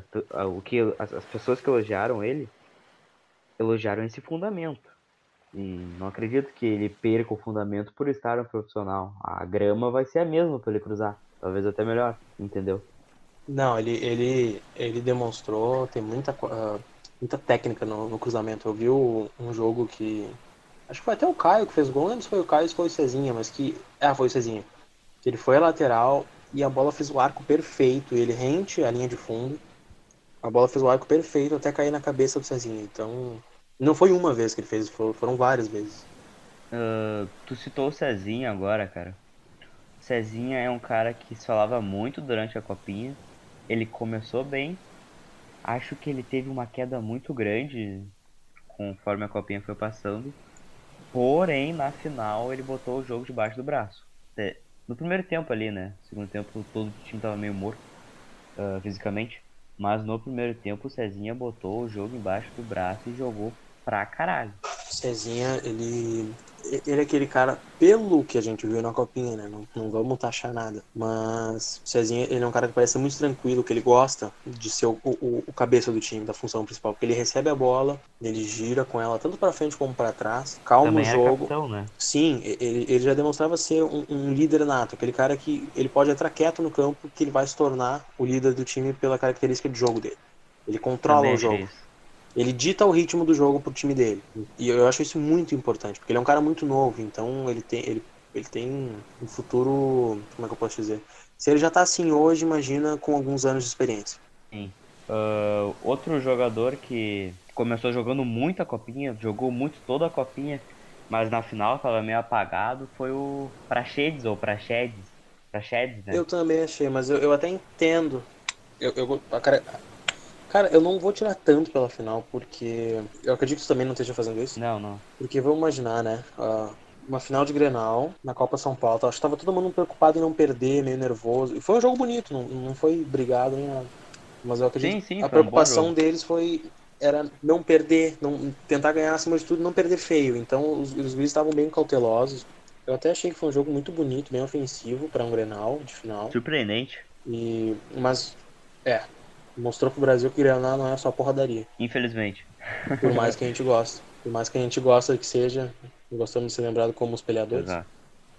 o que as, as, pessoas que elogiaram ele elogiaram esse fundamento. E não acredito que ele perca o fundamento por estar um profissional. A grama vai ser a mesma para ele cruzar, talvez até melhor, entendeu? Não, ele ele ele demonstrou tem muita uh, muita técnica no, no cruzamento. Eu vi um jogo que Acho que foi até o Caio que fez gol, não foi o Caio foi o Cezinha, mas que. Ah, foi o Cezinha. Ele foi a lateral e a bola fez o arco perfeito. Ele rente a linha de fundo. A bola fez o arco perfeito até cair na cabeça do Cezinha. Então. Não foi uma vez que ele fez, foram várias vezes. Uh, tu citou o Cezinha agora, cara. Cezinha é um cara que se falava muito durante a copinha. Ele começou bem. Acho que ele teve uma queda muito grande conforme a copinha foi passando. Porém, na final, ele botou o jogo debaixo do braço. É, no primeiro tempo ali, né? Segundo tempo, todo o time tava meio morto uh, fisicamente. Mas no primeiro tempo, o Cezinha botou o jogo embaixo do braço e jogou pra caralho. Cezinha, ele ele é aquele cara, pelo que a gente viu na copinha, né? Não, não vamos taxar nada. Mas o Cezinha, ele é um cara que parece muito tranquilo, que ele gosta de ser o, o, o cabeça do time, da função principal. Porque ele recebe a bola, ele gira com ela tanto para frente como para trás, calma Também o é jogo. É capitão, né? Sim, ele, ele já demonstrava ser um, um, líder nato, aquele cara que ele pode entrar quieto no campo, que ele vai se tornar o líder do time pela característica de jogo dele. Ele controla Também o jogo. Ele dita o ritmo do jogo pro time dele. E eu acho isso muito importante, porque ele é um cara muito novo, então ele tem, ele, ele tem um futuro. Como é que eu posso dizer? Se ele já tá assim hoje, imagina com alguns anos de experiência. Sim. Uh, outro jogador que começou jogando muita copinha, jogou muito toda a copinha, mas na final estava meio apagado, foi o Prachedes ou Prachedes. Prachedes, né? Eu também achei, mas eu, eu até entendo. Eu, eu, a cara, eu não vou tirar tanto pela final, porque eu acredito que você também não esteja fazendo isso. Não, não. Porque vamos imaginar, né? Uh, uma final de Grenal na Copa São Paulo. Acho que tava todo mundo preocupado em não perder, meio nervoso. E foi um jogo bonito, não, não foi brigado nem nada. Mas eu acredito sim, sim, a preocupação um deles foi era não perder, não tentar ganhar acima de tudo, não perder feio. Então os, os estavam bem cautelosos. Eu até achei que foi um jogo muito bonito, bem ofensivo para um Grenal de final. Surpreendente. E mas é, mostrou pro Brasil que Grenal não é só porradaria. Infelizmente. Por mais que a gente goste. Por mais que a gente goste que seja, gostamos de ser lembrado como os peleadores. Exato.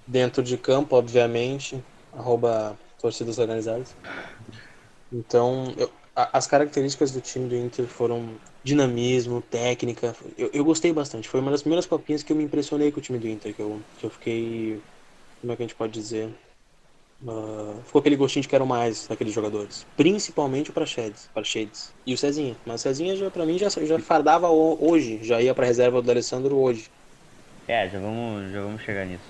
Dentro de campo, obviamente, arroba torcidas organizadas. Então, eu, a, as características do time do Inter foram dinamismo, técnica. Eu, eu gostei bastante. Foi uma das primeiras copinhas que eu me impressionei com o time do Inter, que eu, que eu fiquei. Como é que a gente pode dizer? Uh, ficou aquele gostinho de quero mais daqueles jogadores. Principalmente o Praxedes, Praxedes. E o Cezinha. Mas o Cezinha, já, pra mim, já, já fardava hoje. Já ia pra reserva do Alessandro hoje. É, já vamos, já vamos chegar nisso.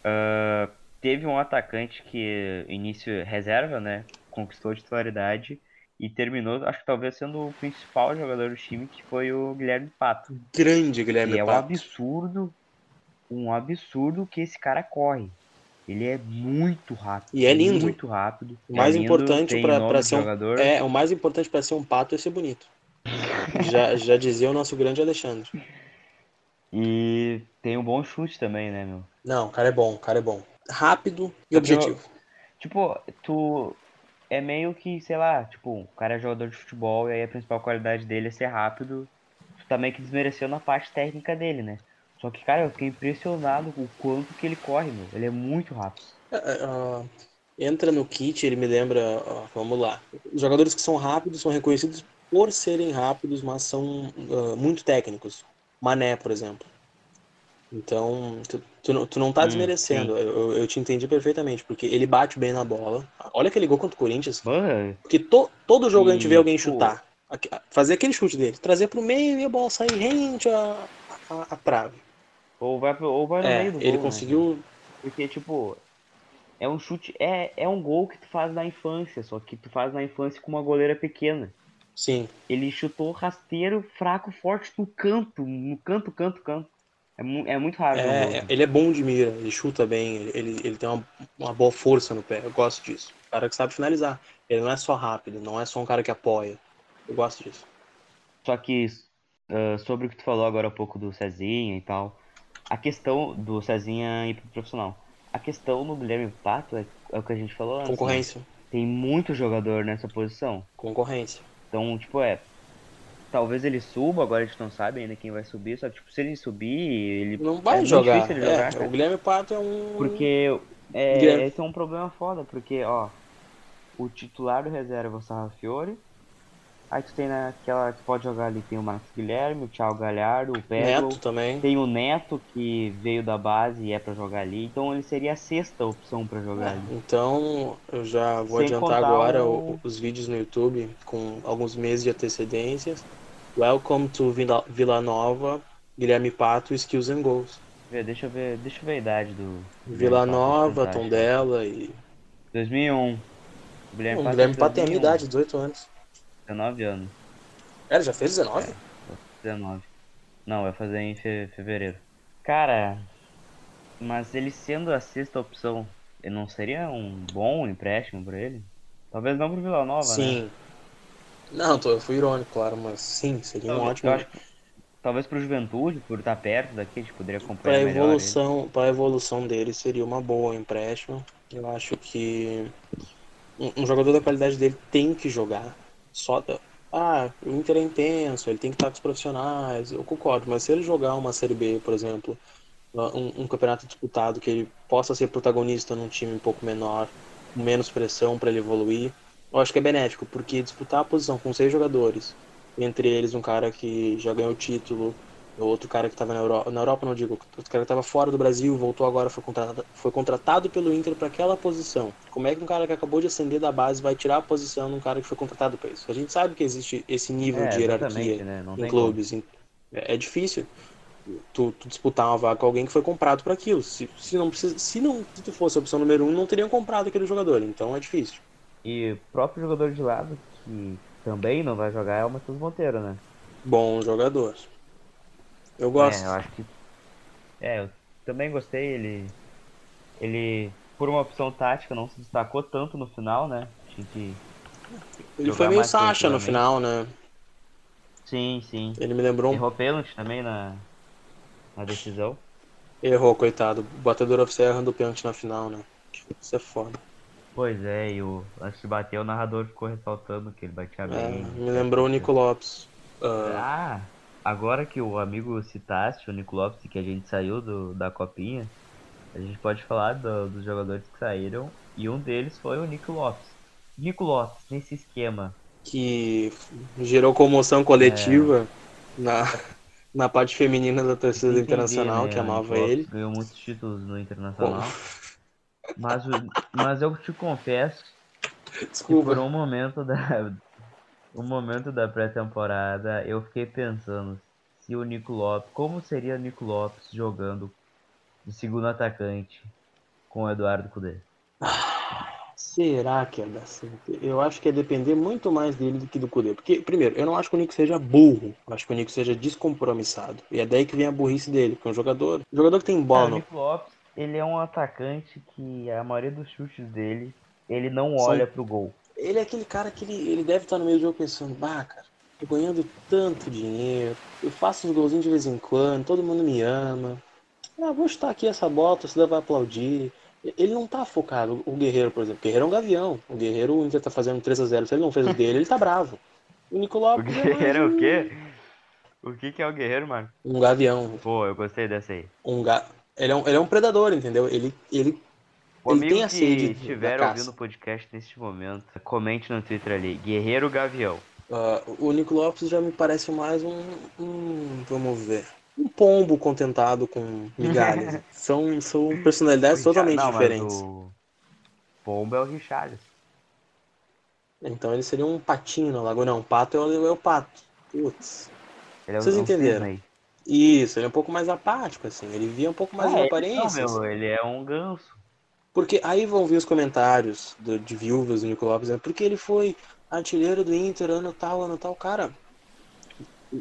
Uh, teve um atacante que início reserva, né? Conquistou titularidade e terminou, acho que talvez sendo o principal jogador do time, que foi o Guilherme Pato. Grande Guilherme e é Pato. um absurdo, um absurdo que esse cara corre. Ele é muito rápido. E é lindo. Muito rápido. O mais é lindo, importante para ser um, jogador. é o mais importante para ser um pato é ser bonito. *laughs* já, já dizia o nosso grande Alexandre. E tem um bom chute também, né, meu? Não, o cara é bom, o cara é bom. Rápido e objetivo. Tipo, tu é meio que, sei lá, tipo, o cara é jogador de futebol e aí a principal qualidade dele é ser rápido. Tu tá meio que desmerecendo a parte técnica dele, né? Só que, cara, eu fiquei impressionado com o quanto que ele corre, meu. Ele é muito rápido. Ah, entra no kit, ele me lembra. ah, vamos lá. Os jogadores que são rápidos são reconhecidos por serem rápidos, mas são ah, muito técnicos. Mané, por exemplo. Então, tu, tu, não- tu não tá Hum, desmerecendo. Eu, eu- te entendi perfeitamente, porque ele bate bem na bola. Olha aquele gol contra o Corinthians. Mano, Porque to- todo jogo a gente vê alguém chutar. Aque- Fazer aquele chute dele. Trazer pro meio e a bola sair rente à, à, à trave. Ou vai, ou vai no É, meio do gol, ele né, conseguiu. cara? Porque, tipo, é um chute, é, é um gol que tu faz na infância, só que tu faz na infância com uma goleira pequena. Sim. Ele chutou rasteiro, fraco, forte no canto, no canto, canto, canto. É, mu- é muito raro. ver um gol, É, né? ele é bom de mira, ele chuta bem, ele, ele, tem uma, uma boa força no pé. Eu gosto disso. O cara que sabe finalizar. Ele não é só rápido, não é só um cara que apoia. Eu gosto disso. Só que ah, sobre o que tu falou agora há pouco do Cezinha e tal, a questão do Cezinha ir pro profissional. A questão no Guilherme Pato é, é o que a gente falou antes. né? Concorrência. Tem muito jogador nessa posição. Concorrência. Então, tipo, é. Talvez ele suba, agora a gente não sabe ainda quem vai subir, só que tipo, se ele subir, ele. Não vai é jogar. difícil ele É, jogar, o Guilherme Pato é um. Porque é, Guilherme- esse é um problema foda, porque, ó, o titular do reserva é o Sarrafiore. Aí tu tem naquela que pode jogar ali, tem o Marcos Guilherme, o Thiago Galhardo, o Pedro. Neto também. Tem o Neto que veio da base e é pra jogar ali, então ele seria a sexta opção pra jogar ali. Então, eu já vou Sem adiantar agora o- os vídeos no YouTube com alguns meses de antecedências. Welcome to Vila, Vila Nova, Guilherme Pato, Skills and Goals. Deixa eu ver, deixa eu ver a idade do. Vila Nova, Tondela e. achar. 2001. O Guilherme o Pato, Guilherme é Pato tem a minha 2001, idade, 18 anos. 19 anos. É, ele já fez 19? 19. Não, vai fazer em fe- fevereiro. Cara, mas ele sendo a sexta opção, ele não seria um bom empréstimo pra ele? Talvez não pro Vila Nova, né? sim. Não, tô, eu fui irônico, claro, mas sim, seria um Talvez, ótimo. eu acho talvez pro Juventude, por estar perto daqui, a gente poderia Para acompanhar melhor. ele. evolução, para evolução dele seria uma boa empréstimo. Eu acho que um, um jogador da qualidade dele tem que jogar. Só da- ah, o Inter é intenso, ele tem que estar com os profissionais. Eu concordo, mas se ele jogar uma série B, por exemplo, um, um campeonato disputado que ele possa ser protagonista num time um pouco menor, com menos pressão para ele evoluir, eu acho que é benéfico, porque disputar a posição com seis jogadores, entre eles um cara que já ganhou o outro cara que estava na Europa, na Europa não digo, outro cara que estava fora do Brasil, voltou agora, foi contratado, foi contratado pelo Inter para aquela posição. Como é que um cara que acabou de ascender da base vai tirar a posição de um cara que foi contratado para isso? A gente sabe que existe esse nível É, de hierarquia né? Em como. clubes. É, é difícil tu, tu disputar uma vaga com alguém que foi comprado para aquilo. Se, se não precisa, se não se tu fosse a opção número um, não teriam comprado aquele jogador. Então é difícil. E o próprio jogador de lado, que também não vai jogar, é o Matheus Monteiro, né? Bom jogador. Eu gosto. É, eu acho que. É, eu também gostei. Ele. Ele, por uma opção tática, não se destacou tanto no final, né? Tinha que. Ele foi meio Sacha no final, né? Sim, sim. Ele me lembrou um. Errou pênalti também na, na decisão. Errou, coitado. O batedor oficial errando o pênalti na final, né? Isso é foda. Pois é, e o, antes de bater, o narrador ficou ressaltando que ele batia É, bem. me lembrou o Nico Lopes. Ah, Ah, agora que o amigo citaste, o Nico Lopes, que a gente saiu do, da copinha, a gente pode falar do- dos jogadores que saíram, e um deles foi o Nico Lopes. Nico Lopes, nesse esquema, que gerou comoção coletiva na, na parte feminina da torcida que internacional, que né, o amava ele. Ganhou muitos títulos no Internacional. Mas, mas eu te confesso que por Desculpa. um momento da um momento da pré-temporada eu fiquei pensando se o Nico Lopes, como seria o Nico Lopes jogando de segundo atacante com o Eduardo Cudê? Será que ia dar certo? Eu acho que ia depender muito mais dele do que do Cudê. Porque, primeiro, eu não acho que o Nico seja burro. Eu acho que o Nico seja descompromissado. E é daí que vem a burrice dele. Porque é um jogador. Um jogador que tem bola o no. Nico Lopes, ele é um atacante que a maioria dos chutes dele, ele não olha pro gol. Ele é aquele cara que ele, ele deve estar no meio do jogo pensando, bah, cara, tô ganhando tanto dinheiro, eu faço uns golzinhos de vez em quando, todo mundo me ama. Ah, vou chutar aqui essa bola, a torcida vai aplaudir. Ele não tá focado. O Guerreiro, por exemplo, o Guerreiro é um gavião. O Guerreiro, o Inter tá fazendo 3x0. Se ele não fez o dele, ele tá bravo. O Nico O é mais Guerreiro é o um- quê? O que que é o Guerreiro, mano? Um gavião. Pô, eu gostei dessa aí. Um ga... ele, é um, ele é um predador, entendeu? Ele, ele, O ele amigo tem a sede estiver ouvindo o podcast neste momento, comente no Twitter ali, Guerreiro Gavião. Ah, o Nico Lopes já me parece mais um, um- vamos ver, um pombo contentado com migalhas. *laughs* são, são personalidades totalmente Não, mas diferentes. o Pombo é o Richarlison. Então ele seria um patinho na lagoa. Não, um pato é o, é o pato. Putz. Ele é Vocês é o entenderam. Cisne. Isso, ele é um pouco mais apático, assim. Ele via um pouco mais Ah, de aparência. não, meu, ele é um ganso. Porque aí vão vir os comentários do- de viúvas do Nico Lopes, né? porque ele foi artilheiro do Inter ano tal, ano tal. Cara,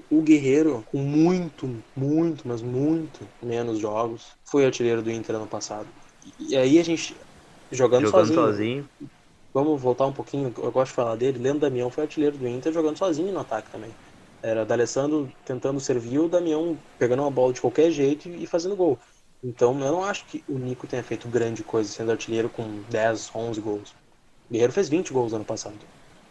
o- Guerreiro, com muito, muito, mas muito menos jogos, foi artilheiro do Inter ano passado. E aí a gente, jogando, Jogando sozinho, sozinho. vamos voltar um pouquinho, eu gosto de falar dele, Leandro Damião foi artilheiro do Inter jogando sozinho no ataque também. Era D'Alessandro tentando servir o Damião pegando uma bola de qualquer jeito e fazendo gol. Então eu não acho que o Nico tenha feito grande coisa sendo artilheiro com 10, 11 gols. O Guerreiro fez 20 gols ano passado.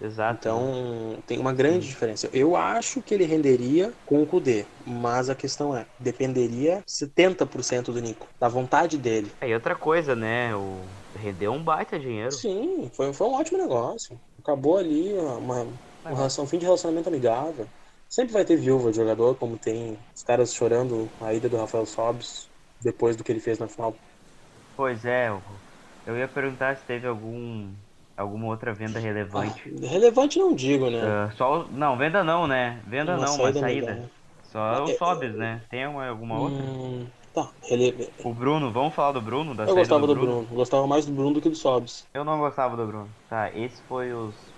Exato. Então tem uma grande diferença. Eu acho que ele renderia com o Kudê, mas a questão é, dependeria 70% do Nico, da vontade dele. É, E outra coisa, né? O... Rendeu um baita dinheiro. Sim, foi, foi um ótimo negócio. Acabou ali uma, uma relação, um fim de relacionamento amigável. Sempre vai ter viúva de jogador, como tem os caras chorando a ida do Rafael Sobis depois do que ele fez na final. Pois é, eu- ia perguntar se teve algum alguma outra venda relevante. Ah, relevante não digo, né? Ah, só não, venda não, né? Venda Uma não, uma saída saída. legal. Só o É, Sobs, né? Tem uma, alguma outra? Hum, tá, rele... O Bruno, vamos falar do Bruno, da Eu saída gostava do do Bruno? Bruno. Gostava mais do Bruno do que do Sobis. Eu não gostava do Bruno. Tá, esse foi os,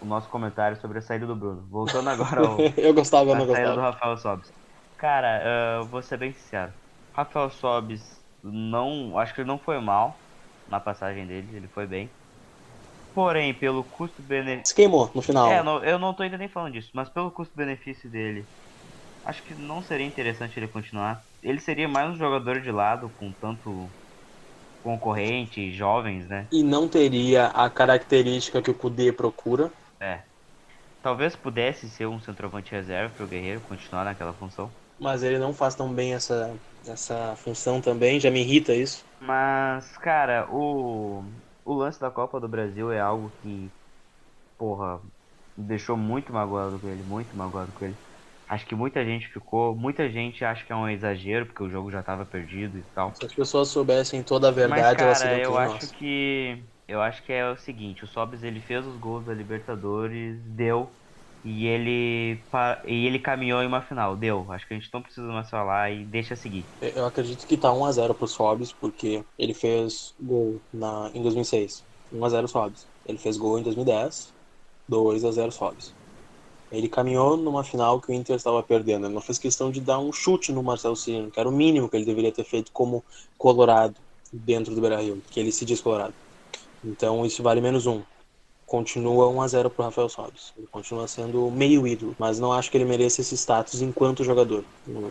o nosso comentário sobre a saída do Bruno. Voltando agora ao, *laughs* eu gostava, eu não a saída do gostava. Rafael Sobis. Cara, eu vou ser bem sincero. Rafael Sobis não. Acho que ele não foi mal na passagem dele, ele foi bem. Porém, pelo custo-benefício. Se queimou no final. É, não- eu não tô ainda nem falando disso, mas pelo custo-benefício dele, acho que não seria interessante ele continuar. Ele seria mais um jogador de lado, com tanto concorrente, jovens, né? E não teria a característica que o Kudê procura. É. Talvez pudesse ser um centroavante reserva pro Guerreiro continuar naquela função. Mas ele não faz tão bem essa, essa função também, já me irrita isso. Mas, cara, o, o lance da Copa do Brasil é algo que, porra, deixou muito magoado com ele, muito magoado com ele. Acho que muita gente ficou, muita gente acha que é um exagero, porque o jogo já tava perdido e tal. Se as pessoas soubessem toda a verdade, Mas, elas cara, seriam eu acho nós. que. Eu acho que é o seguinte, o Sobs ele fez os gols da Libertadores, deu. E ele, e ele caminhou em uma final, deu. Acho que a gente não precisa mais falar e deixa seguir. Eu acredito que tá 1x0 pro Sobis, porque ele fez gol na, em 2006. 1x0 Sobis. Ele fez gol em 2010, 2x0 Sobis. Ele caminhou numa final que o Inter estava perdendo. Ele não fez questão de dar um chute no Marcelo Cirino, que era o mínimo que ele deveria ter feito como colorado dentro do Beira-Rio, que ele se diz colorado. Então isso vale menos um. Continua 1x0 pro Rafael Sobis. Ele continua sendo meio ídolo, mas não acho que ele mereça esse status enquanto jogador.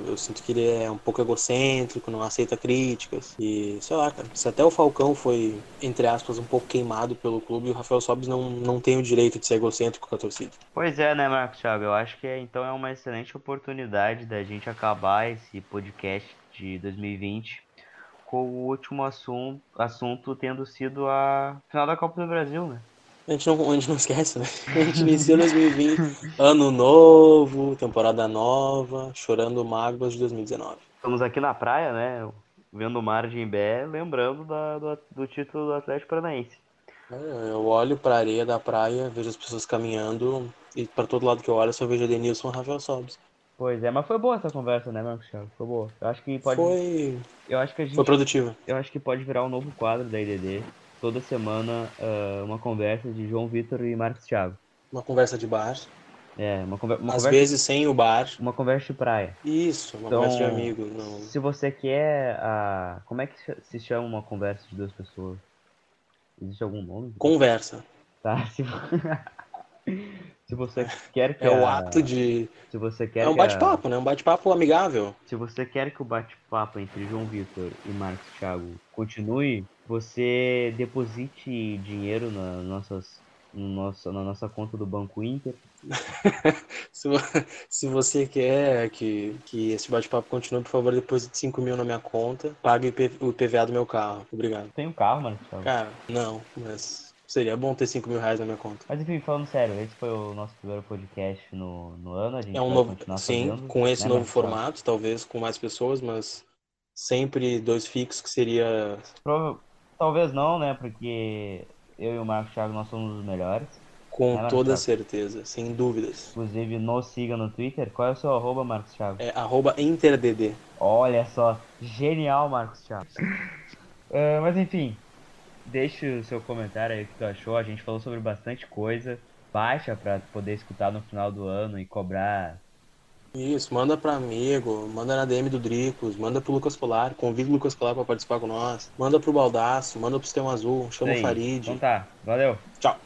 Eu, sinto que ele é um pouco egocêntrico, não aceita críticas. E sei lá, cara, se até o Falcão foi, entre aspas, um pouco queimado pelo clube, o Rafael Sobis não, não tem o direito de ser egocêntrico com a torcida. Pois é, né, Marcos Thiago? Eu acho que então é uma excelente oportunidade da gente acabar esse podcast de 2020 com o último assunto, assunto tendo sido a final da Copa do Brasil, né? A gente, não, a gente não esquece, né? *laughs* A gente inicia 2020, ano novo, temporada nova, chorando mágoas de 2019. Estamos aqui na praia, né? Vendo o mar de Imbé, lembrando da, do, do título do Atlético Paranaense. É, eu olho para a areia da praia, vejo as pessoas caminhando e para todo lado que eu olho só vejo Denilson e Rafael Sobis. Pois é, mas foi boa essa conversa, né, Marcos Thiago? Foi boa. Eu acho que pode. Foi. Eu acho que a gente. Foi produtiva. Eu acho que pode virar um novo quadro da IDD toda semana uh, uma conversa de João Vitor e Marcos Thiago. Uma conversa de bar. É, uma, conver uma Às conversa... vezes sem o bar. Uma conversa de praia. Isso, uma então, conversa de amigo. Não... Se você quer a. Como é que se chama uma conversa de duas pessoas? Existe algum nome? Conversa. Tá, *laughs* se... se você quer que. É a... o ato de. Se você quer é um bate-papo, a... né? Um bate-papo amigável. Se você quer que o bate-papo entre João Vitor e Marcos Thiago continue, você deposite dinheiro na, nossas, no nosso, na nossa conta do Banco Inter. *laughs* se, se, você quer que, que esse bate-papo continue, por favor, deposite 5 mil na minha conta. Pague o IPVA do meu carro. Obrigado. Tem um carro, mano? Cara, não, mas seria bom ter 5 mil reais na minha conta. Mas enfim, falando sério, esse foi o nosso primeiro podcast no, no ano. A gente é um novo, sim, fazendo, com esse né, novo formato, talvez com mais pessoas, mas sempre dois fixos que seria. Prova Talvez não, né? Porque eu e o Marcos Thiago nós somos os melhores. Com né, toda Thiago? certeza, sem dúvidas. Inclusive, nos siga no Twitter. Qual é o seu arroba, Marcos Thiago? É arroba InterDD. Olha só, genial, Marcos Thiago. uh, mas *laughs* enfim, deixe o seu comentário aí o que tu achou. A gente falou sobre bastante coisa. Baixa para poder escutar no final do ano e cobrar isso, manda para amigo, manda na DM do Dricos, manda pro Lucas Polar, convida o Lucas Polar para participar com nós, manda pro Baldaço, manda pro Sistema Azul, chama o Farid. Então tá, valeu. Tchau.